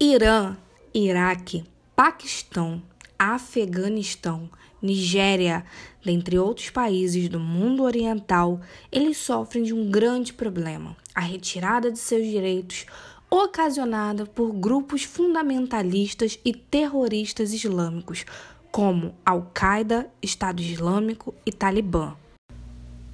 Irã, Iraque, Paquistão, Afeganistão, Nigéria, dentre outros países do mundo oriental, eles sofrem de um grande problema: a retirada de seus direitos ocasionada por grupos fundamentalistas e terroristas islâmicos, como Al-Qaeda, Estado Islâmico e Talibã.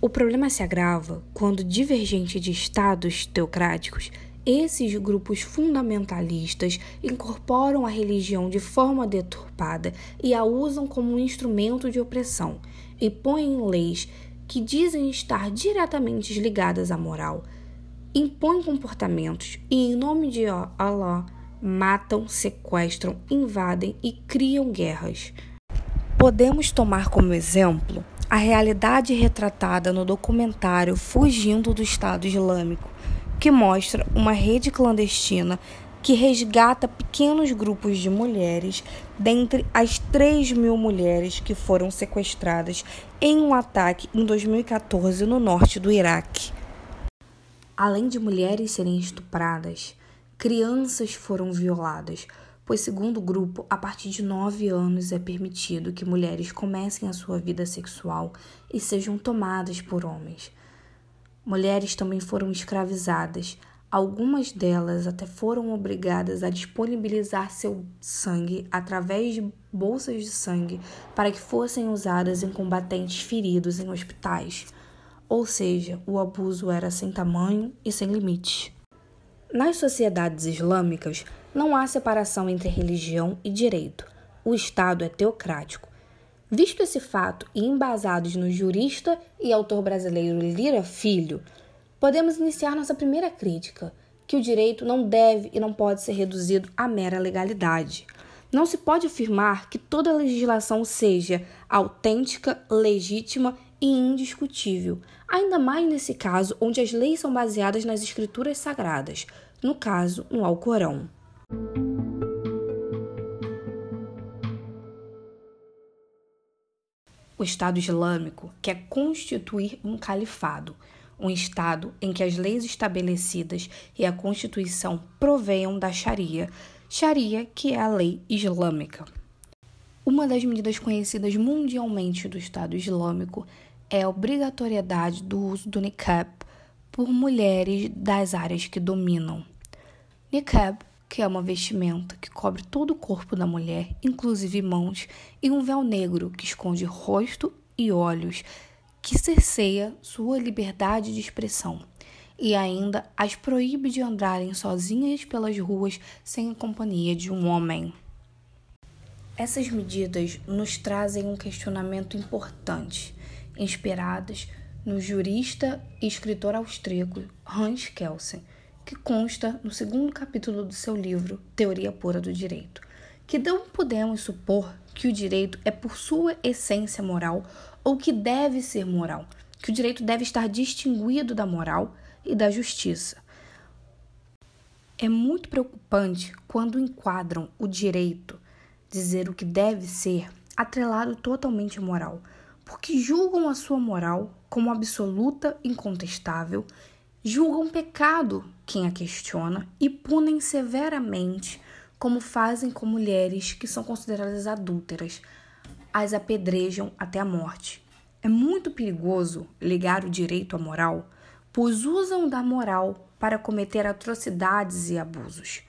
O problema se agrava quando, divergente de estados teocráticos, esses grupos fundamentalistas incorporam a religião de forma deturpada e a usam como um instrumento de opressão e põem leis que dizem estar diretamente ligadas à moral, impõem comportamentos e, em nome de Allah, matam, sequestram, invadem e criam guerras. Podemos tomar como exemplo a realidade retratada no documentário Fugindo do Estado Islâmico, que mostra uma rede clandestina que resgata pequenos grupos de mulheres dentre as 3 mil mulheres que foram sequestradas em um ataque em 2014 no norte do Iraque. Além de mulheres serem estupradas, crianças foram violadas, pois, segundo o grupo, a partir de 9 anos é permitido que mulheres comecem a sua vida sexual e sejam tomadas por homens. Mulheres também foram escravizadas. Algumas delas até foram obrigadas a disponibilizar seu sangue através de bolsas de sangue para que fossem usadas em combatentes feridos em hospitais. Ou seja, o abuso era sem tamanho e sem limites. Nas sociedades islâmicas, não há separação entre religião e direito. O Estado é teocrático. Visto esse fato e embasados no jurista e autor brasileiro Lira Filho, podemos iniciar nossa primeira crítica, que o direito não deve e não pode ser reduzido à mera legalidade. Não se pode afirmar que toda legislação seja autêntica, legítima e indiscutível, ainda mais nesse caso onde as leis são baseadas nas escrituras sagradas, no caso, no Alcorão. O Estado Islâmico quer constituir um califado, um Estado em que as leis estabelecidas e a Constituição proveiam da Sharia, Sharia que é a lei islâmica. Uma das medidas conhecidas mundialmente do Estado Islâmico é a obrigatoriedade do uso do niqab por mulheres das áreas que dominam. Niqab que é uma vestimenta que cobre todo o corpo da mulher, inclusive mãos, e um véu negro que esconde rosto e olhos, que cerceia sua liberdade de expressão e ainda as proíbe de andarem sozinhas pelas ruas sem a companhia de um homem. Essas medidas nos trazem um questionamento importante, inspiradas no jurista e escritor austríaco Hans Kelsen que consta no segundo capítulo do seu livro Teoria Pura do Direito, que não podemos supor que o direito é por sua essência moral ou que deve ser moral, que o direito deve estar distinguido da moral e da justiça. É muito preocupante quando enquadram o direito, dizer o que deve ser, atrelado totalmente à moral, porque julgam a sua moral como absoluta, incontestável julgam pecado quem a questiona e punem severamente, como fazem com mulheres que são consideradas adúlteras, as apedrejam até a morte. É muito perigoso ligar o direito à moral, pois usam da moral para cometer atrocidades e abusos.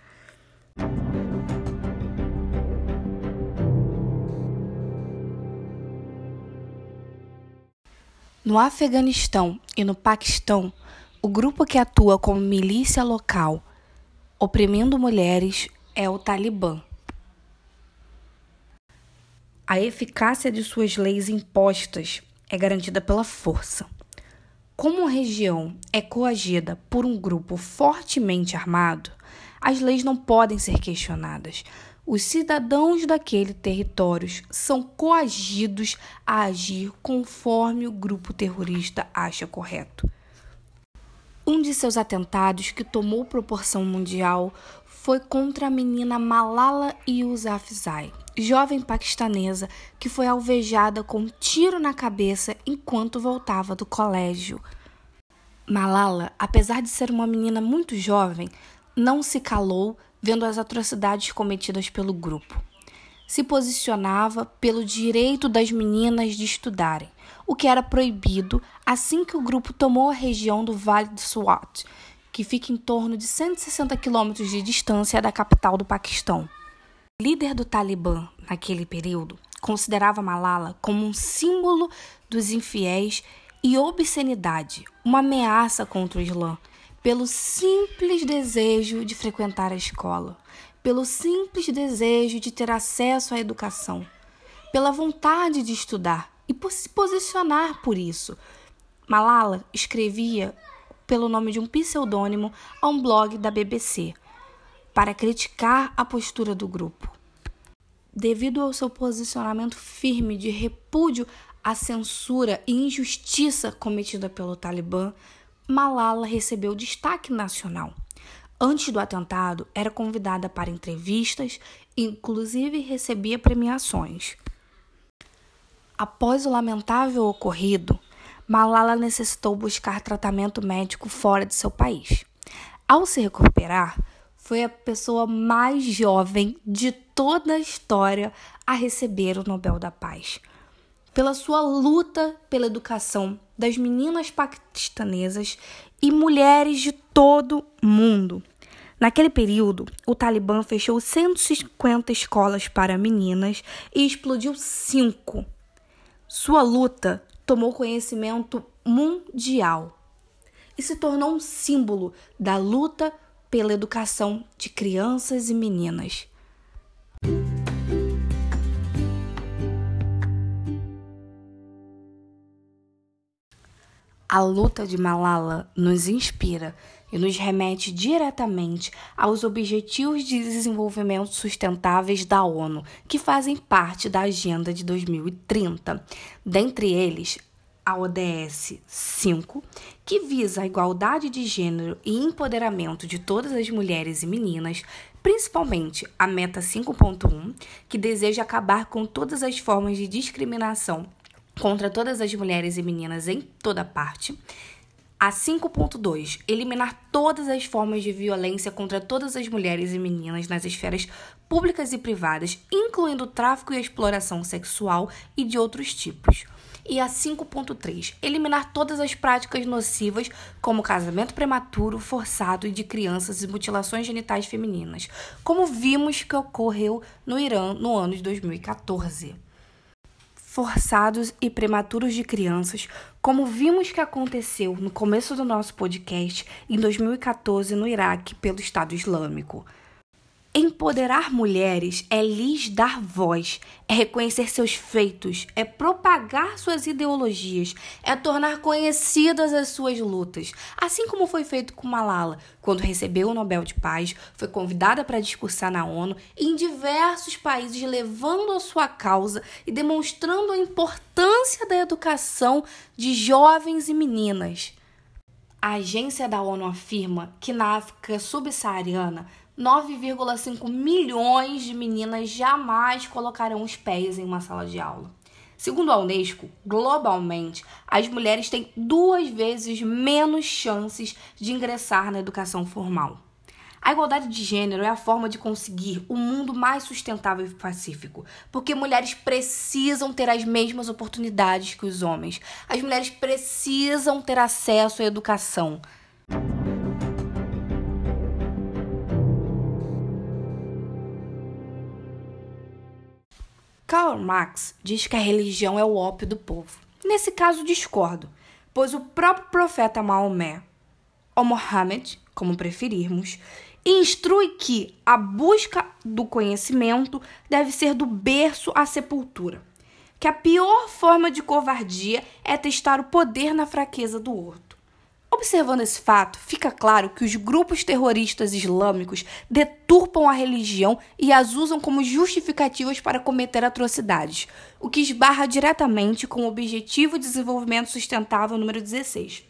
No Afeganistão e no Paquistão, o grupo que atua como milícia local, oprimindo mulheres, é o Talibã. A eficácia de suas leis impostas é garantida pela força. Como a região é coagida por um grupo fortemente armado, as leis não podem ser questionadas. Os cidadãos daquele território são coagidos a agir conforme o grupo terrorista acha correto. Um de seus atentados, que tomou proporção mundial, foi contra a menina Malala Yousafzai, jovem paquistanesa que foi alvejada com um tiro na cabeça enquanto voltava do colégio. Malala, apesar de ser uma menina muito jovem, não se calou, vendo as atrocidades cometidas pelo grupo. Se posicionava pelo direito das meninas de estudarem, o que era proibido assim que o grupo tomou a região do Vale do Swat, que fica em torno de 160 quilômetros de distância da capital do Paquistão. O líder do Talibã naquele período considerava Malala como um símbolo dos infiéis e obscenidade, uma ameaça contra o Islã, pelo simples desejo de frequentar a escola, pelo simples desejo de ter acesso à educação, pela vontade de estudar e por se posicionar por isso. Malala escrevia pelo nome de um pseudônimo a um blog da BBC para criticar a postura do grupo. Devido ao seu posicionamento firme de repúdio à censura e injustiça cometida pelo Talibã, Malala recebeu destaque nacional. Antes do atentado, era convidada para entrevistas, inclusive recebia premiações. Após o lamentável ocorrido, Malala necessitou buscar tratamento médico fora de seu país. Ao se recuperar, foi a pessoa mais jovem de toda a história a receber o Nobel da Paz. Pela sua luta pela educação das meninas paquistanesas e mulheres de todo mundo. Naquele período, o Talibã fechou 150 escolas para meninas e explodiu cinco. Sua luta tomou conhecimento mundial e se tornou um símbolo da luta pela educação de crianças e meninas. A luta de Malala nos inspira e nos remete diretamente aos Objetivos de Desenvolvimento Sustentáveis da ONU, que fazem parte da Agenda de 2030. Dentre eles, a ODS 5, que visa a igualdade de gênero e empoderamento de todas as mulheres e meninas, principalmente a Meta 5.1, que deseja acabar com todas as formas de discriminação contra todas as mulheres e meninas em toda parte. A 5.2, eliminar todas as formas de violência contra todas as mulheres e meninas nas esferas públicas e privadas, incluindo tráfico e exploração sexual e de outros tipos. E a 5.3, eliminar todas as práticas nocivas, como casamento prematuro, forçado e de crianças e mutilações genitais femininas, como vimos que ocorreu no Irã no ano de 2014 forçados e prematuros de crianças, como vimos que aconteceu no começo do nosso podcast em 2014 no Iraque pelo Estado Islâmico. Empoderar mulheres é lhes dar voz, é reconhecer seus feitos, é propagar suas ideologias, é tornar conhecidas as suas lutas. Assim como foi feito com Malala, quando recebeu o Nobel de Paz, foi convidada para discursar na ONU em diversos países, levando a sua causa e demonstrando a importância da educação de jovens e meninas. A agência da ONU afirma que na África subsaariana 9,5 milhões de meninas jamais colocarão os pés em uma sala de aula. Segundo a Unesco, globalmente, as mulheres têm duas vezes menos chances de ingressar na educação formal. A igualdade de gênero é a forma de conseguir um mundo mais sustentável e pacífico, porque mulheres precisam ter as mesmas oportunidades que os homens. As mulheres precisam ter acesso à educação. Karl Marx diz que a religião é o ópio do povo. Nesse caso, discordo, pois o próprio profeta Maomé, ou Mohammed, como preferirmos, instrui que a busca do conhecimento deve ser do berço à sepultura, que a pior forma de covardia é testar o poder na fraqueza do outro. Observando esse fato, fica claro que os grupos terroristas islâmicos deturpam a religião e as usam como justificativas para cometer atrocidades, o que esbarra diretamente com o Objetivo de Desenvolvimento Sustentável número 16,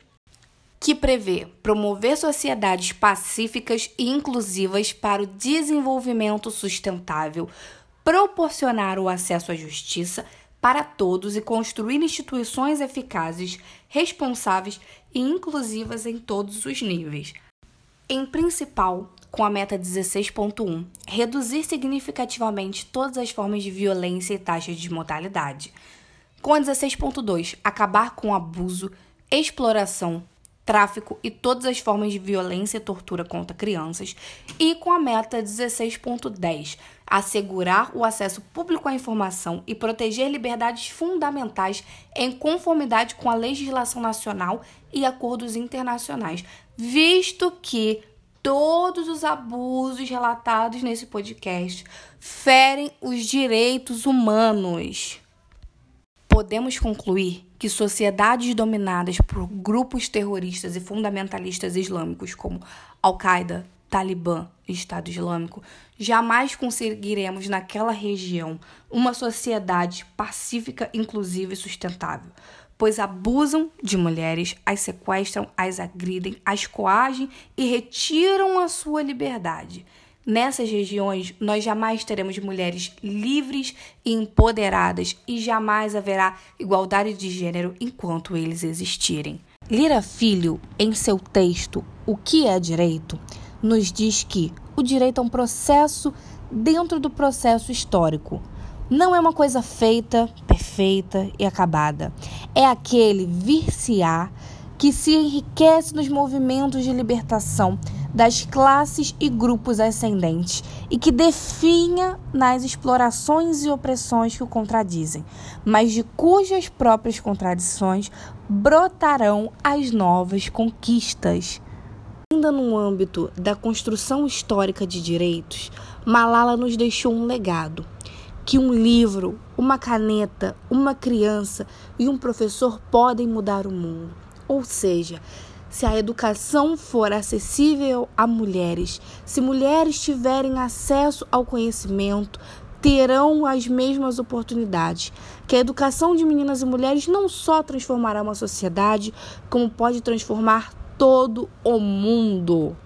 que prevê promover sociedades pacíficas e inclusivas para o desenvolvimento sustentável, proporcionar o acesso à justiça para todos e construir instituições eficazes, responsáveis e inclusivas em todos os níveis. Em principal, com a meta 16.1, reduzir significativamente todas as formas de violência e taxas de mortalidade. Com a 16.2, acabar com abuso, exploração, tráfico e todas as formas de violência e tortura contra crianças. E com a meta 16.10, assegurar o acesso público à informação e proteger liberdades fundamentais em conformidade com a legislação nacional e acordos internacionais, visto que todos os abusos relatados nesse podcast ferem os direitos humanos. Podemos concluir que sociedades dominadas por grupos terroristas e fundamentalistas islâmicos como Al-Qaeda, Talibã e Estado Islâmico, jamais conseguiremos naquela região uma sociedade pacífica, inclusiva e sustentável, pois abusam de mulheres, as sequestram, as agridem, as coagem e retiram a sua liberdade. Nessas regiões, nós jamais teremos mulheres livres e empoderadas e jamais haverá igualdade de gênero enquanto eles existirem. Lira Filho, em seu texto O que é direito, nos diz que o direito é um processo dentro do processo histórico. Não é uma coisa feita, perfeita e acabada. É aquele vir-se-á que se enriquece nos movimentos de libertação das classes e grupos ascendentes e que definha nas explorações e opressões que o contradizem, mas de cujas próprias contradições brotarão as novas conquistas. Ainda no âmbito da construção histórica de direitos, Malala nos deixou um legado que um livro, uma caneta, uma criança e um professor podem mudar o mundo. Ou seja, se a educação for acessível a mulheres, se mulheres tiverem acesso ao conhecimento, terão as mesmas oportunidades. Que a educação de meninas e mulheres não só transformará uma sociedade, como pode transformar todo o mundo.